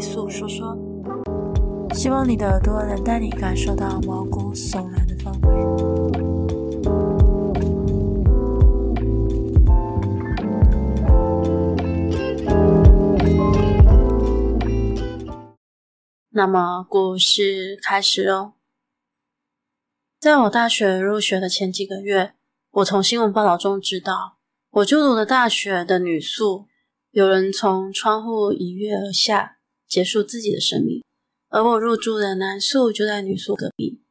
说说，希望你的耳朵能带你感受到毛骨悚然的氛围。那么，故事开始哦。在我大学入学的前几个月，我从新闻报道中知道，我就读的大学的女宿有人从窗户一跃而下。结束自己的生命，而我入住的男宿就在女宿隔壁。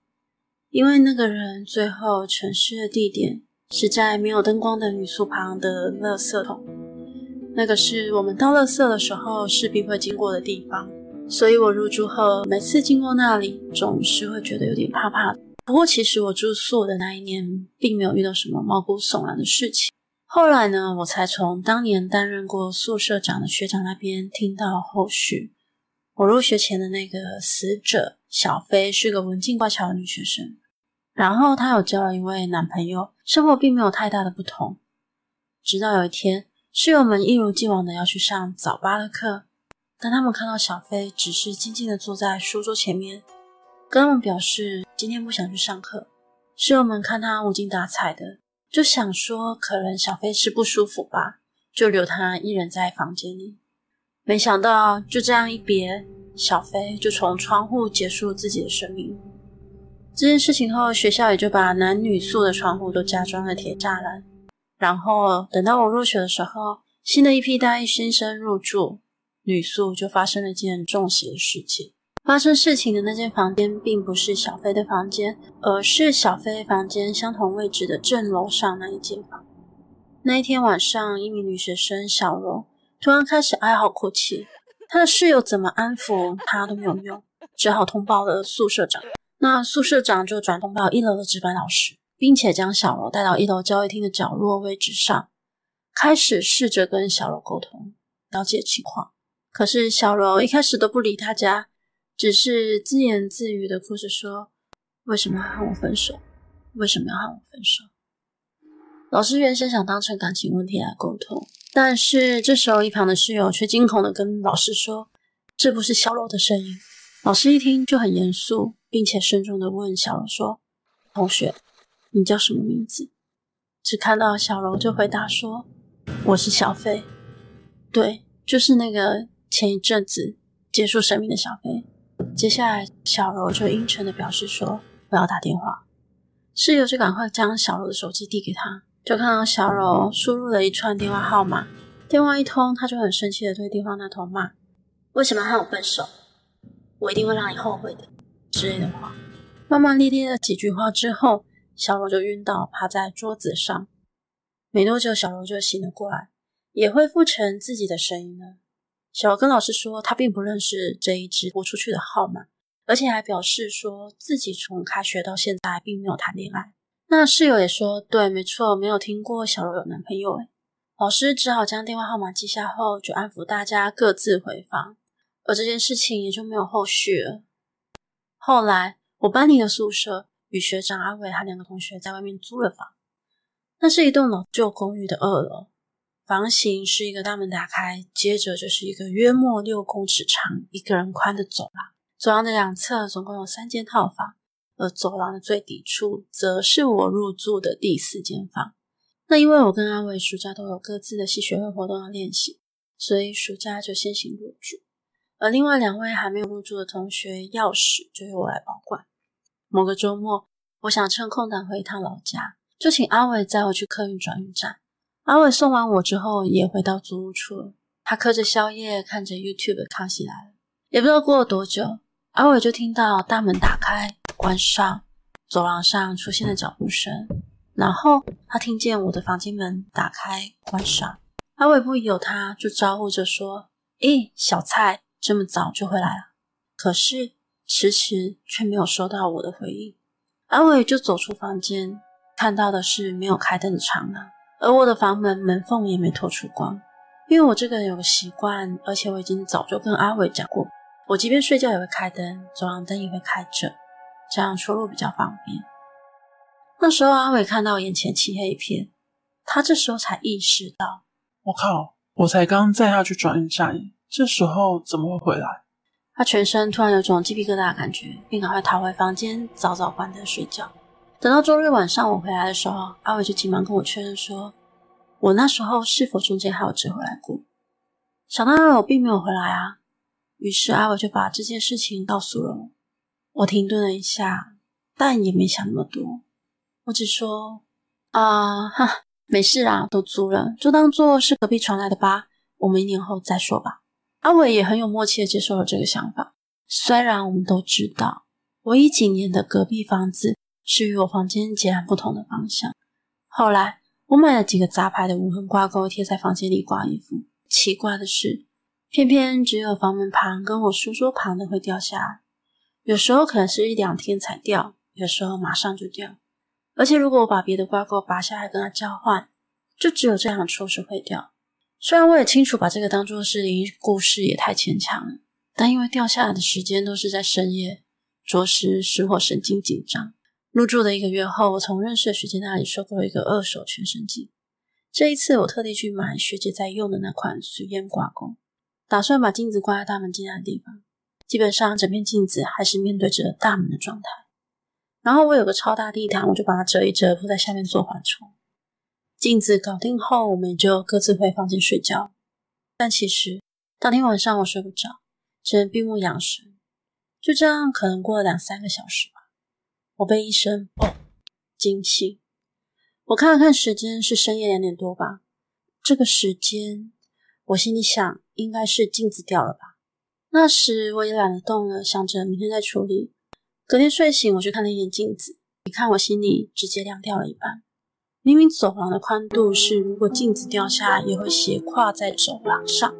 因为那个人最后沉尸的地点是在没有灯光的女宿旁的垃圾桶，那个是我们倒垃圾的时候势必会经过的地方，所以我入住后每次经过那里，总是会觉得有点怕怕的。不过其实我住宿的那一年，并没有遇到什么毛骨悚然的事情。后来呢，我才从当年担任过宿舍长的学长那边听到后续。我入学前的那个死者小飞是个文静乖巧的女学生，然后她有交了一位男朋友，生活并没有太大的不同。直到有一天，室友们一如既往的要去上早八的课，但他们看到小飞只是静静的坐在书桌前面，跟他们表示今天不想去上课。室友们看她无精打采的，就想说可能小飞是不舒服吧，就留他一人在房间里。没想到就这样一别，小飞就从窗户结束自己的生命。这件事情后，学校也就把男女宿的窗户都加装了铁栅栏。然后等到我入学的时候，新的一批大一新生入住女宿，就发生了一件中邪的事情。发生事情的那间房间并不是小飞的房间，而是小飞房间相同位置的正楼上那一间房。那一天晚上，一名女学生小柔。突然开始哀嚎哭泣，她的室友怎么安抚她都没有用，只好通报了宿舍长。那宿舍长就转通报一楼的值班老师，并且将小柔带到一楼交易厅的角落位置上，开始试着跟小柔沟通，了解情况。可是小柔一开始都不理大家，只是自言自语的哭着说：“为什么要和我分手？为什么要和我分手？”老师原先想当成感情问题来沟通。但是这时候，一旁的室友却惊恐的跟老师说：“这不是小柔的声音。”老师一听就很严肃，并且慎重的问小柔说：“同学，你叫什么名字？”只看到小柔就回答说：“我是小飞。”对，就是那个前一阵子结束生命的小飞。接下来，小柔就阴沉的表示说：“我要打电话。”室友就赶快将小柔的手机递给他。就看到小柔输入了一串电话号码，电话一通，他就很生气的对电话那头骂：“为什么要和我分手？我一定会让你后悔的。”之类的话。骂骂咧咧的几句话之后，小柔就晕倒，趴在桌子上。没多久，小柔就醒了过来，也恢复成自己的声音了。小跟老师说，他并不认识这一支拨出去的号码，而且还表示说自己从开学到现在并没有谈恋爱。那室友也说，对，没错，没有听过小柔有男朋友。诶，老师只好将电话号码记下后，就安抚大家各自回房，而这件事情也就没有后续了。后来，我搬离了宿舍，与学长阿伟和两个同学在外面租了房。那是一栋老旧公寓的二楼，房型是一个大门打开，接着就是一个约莫六公尺长、一个人宽的走廊。走廊的两侧总共有三间套房。而走廊的最底处，则是我入住的第四间房。那因为我跟阿伟暑假都有各自的系学会活动要练习，所以暑假就先行入住。而另外两位还没有入住的同学，钥匙就由我来保管。某个周末，我想趁空档回一趟老家，就请阿伟载我去客运转运站。阿伟送完我之后，也回到租屋处。他嗑着宵夜，看着 YouTube 的康熙来了。也不知道过了多久，阿伟就听到大门打开、关上，走廊上出现了脚步声，然后他听见我的房间门打开、关上。阿伟不疑有他，就招呼着说：“诶，小蔡，这么早就回来了。”可是迟迟却没有收到我的回应。阿伟就走出房间，看到的是没有开灯的长廊，而我的房门门缝也没透出光。因为我这个人有个习惯，而且我已经早就跟阿伟讲过，我即便睡觉也会开灯，走廊灯也会开着，这样出入比较方便。那时候阿伟看到眼前漆黑一片，他这时候才意识到，我靠，我才刚载他去转运站，这时候怎么会回来？他全身突然有种鸡皮疙瘩的感觉，并赶快逃回房间，早早关灯睡觉。等到周日晚上我回来的时候，阿伟就急忙跟我确认说。我那时候是否中间还有折回来过？想当然，我并没有回来啊。于是阿伟就把这件事情告诉了我。我停顿了一下，但也没想那么多。我只说：“啊，哈，没事啊，都租了，就当做是隔壁传来的吧。我们一年后再说吧。”阿伟也很有默契的接受了这个想法。虽然我们都知道，我一几年的隔壁房子是与我房间截然不同的方向。后来。我买了几个杂牌的无痕挂钩，贴在房间里挂衣服。奇怪的是，偏偏只有房门旁跟我书桌旁的会掉下来。有时候可能是一两天才掉，有时候马上就掉。而且如果我把别的挂钩拔下来跟它交换，就只有这两处是会掉。虽然我也清楚把这个当做是灵异故事也太牵强了，但因为掉下来的时间都是在深夜，着实使我神经紧张。入住的一个月后，我从认识的学姐那里收购了一个二手全身镜。这一次，我特地去买学姐在用的那款随烟挂钩，打算把镜子挂在大门进来的地方。基本上，整片镜子还是面对着大门的状态。然后，我有个超大地毯，我就把它折一折，铺在下面做缓冲。镜子搞定后，我们也就各自回房间睡觉。但其实，当天晚上我睡不着，只能闭目养神。就这样，可能过了两三个小时。我被一声“哦”惊醒，我看了看时间，是深夜两点多吧。这个时间，我心里想，应该是镜子掉了吧。那时我也懒得动了，想着明天再处理。隔天睡醒，我去看了一眼镜子，一看我心里直接凉掉了一半。明明走廊的宽度是，如果镜子掉下也会斜跨在走廊上，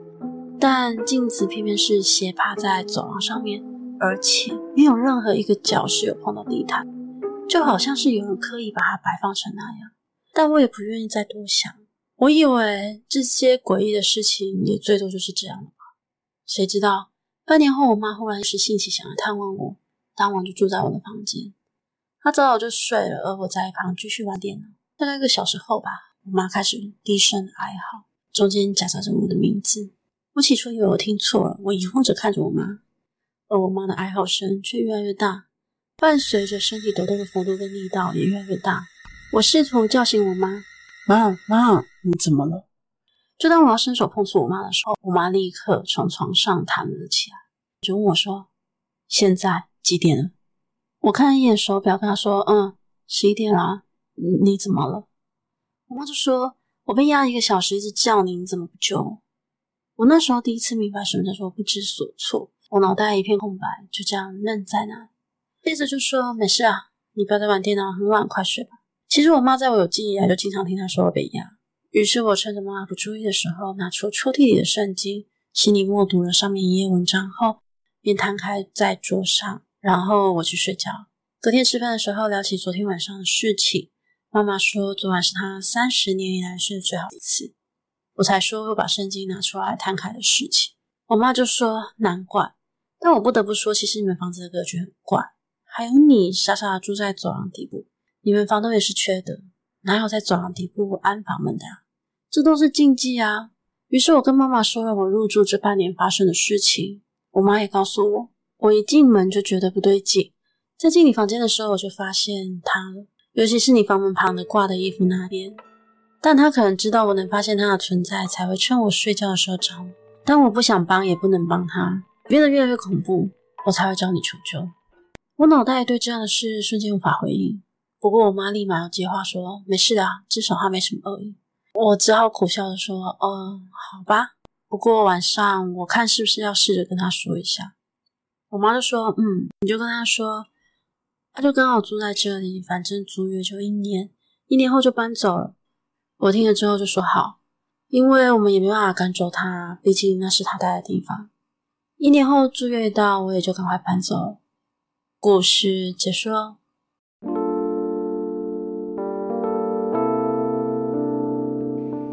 但镜子偏偏是斜趴在走廊上面。而且没有任何一个角是有碰到地毯，就好像是有人刻意把它摆放成那样。但我也不愿意再多想，我以为这些诡异的事情也最多就是这样了吧。谁知道半年后，我妈忽然一时兴起想来探望我，当晚就住在我的房间。她早早就睡了，而我在一旁继续玩电脑。大概一个小时后吧，我妈开始低声哀嚎，中间夹杂着我的名字。我起初以为我听错了，我疑惑着看着我妈。而我妈的哀嚎声却越来越大，伴随着身体抖动的幅度跟力道也越来越大。我试图叫醒我妈：“妈，妈，你怎么了？”就当我要伸手碰触我妈的时候，我妈立刻从床上弹了起来，就问我说：“现在几点了？”我看了一眼手表，跟她说：“嗯，十一点啦。你，你怎么了？”我妈就说：“我被压一个小时，一直叫你，你怎么不救？”我那时候第一次明白什么叫做不知所措。我脑袋一片空白，就这样愣在那。接着就说：“没事啊，你不要再玩电脑，很晚，快睡吧。”其实我妈在我有记忆以来就经常听她说我被压。于是我趁着妈妈不注意的时候，拿出抽屉里的圣经，心里默读了上面一页文章后，便摊开在桌上，然后我去睡觉。昨天吃饭的时候聊起昨天晚上的事情，妈妈说昨晚是她三十年以来睡得最好一次。我才说又把圣经拿出来摊开的事情。我妈就说：“难怪。”但我不得不说，其实你们房子的格局很怪。还有你傻傻的住在走廊底部，你们房东也是缺德，哪有在走廊底部安房门的啊？这都是禁忌啊！于是我跟妈妈说了我入住这半年发生的事情。我妈也告诉我，我一进门就觉得不对劲，在进你房间的时候我就发现他了，尤其是你房门旁的挂的衣服那边。但他可能知道我能发现他的存在，才会趁我睡觉的时候找我。但我不想帮，也不能帮他。变得越来越恐怖，我才会找你求救。我脑袋对这样的事瞬间无法回应。不过我妈立马要接话说：“没事的，至少她没什么恶意。”我只好苦笑着说：“嗯，好吧。不过晚上我看是不是要试着跟他说一下。”我妈就说：“嗯，你就跟他说，他就刚好住在这里，反正租约就一年，一年后就搬走了。”我听了之后就说：“好，因为我们也没办法赶走他，毕竟那是他待的地方。一年后租约一到，我也就赶快搬走。”故事结束了。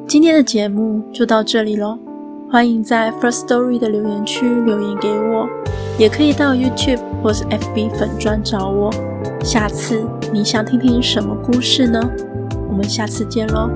今天的节目就到这里喽，欢迎在 First Story 的留言区留言给我，也可以到 YouTube 或是 FB 粉专找我。下次你想听听什么故事呢？我们下次见喽。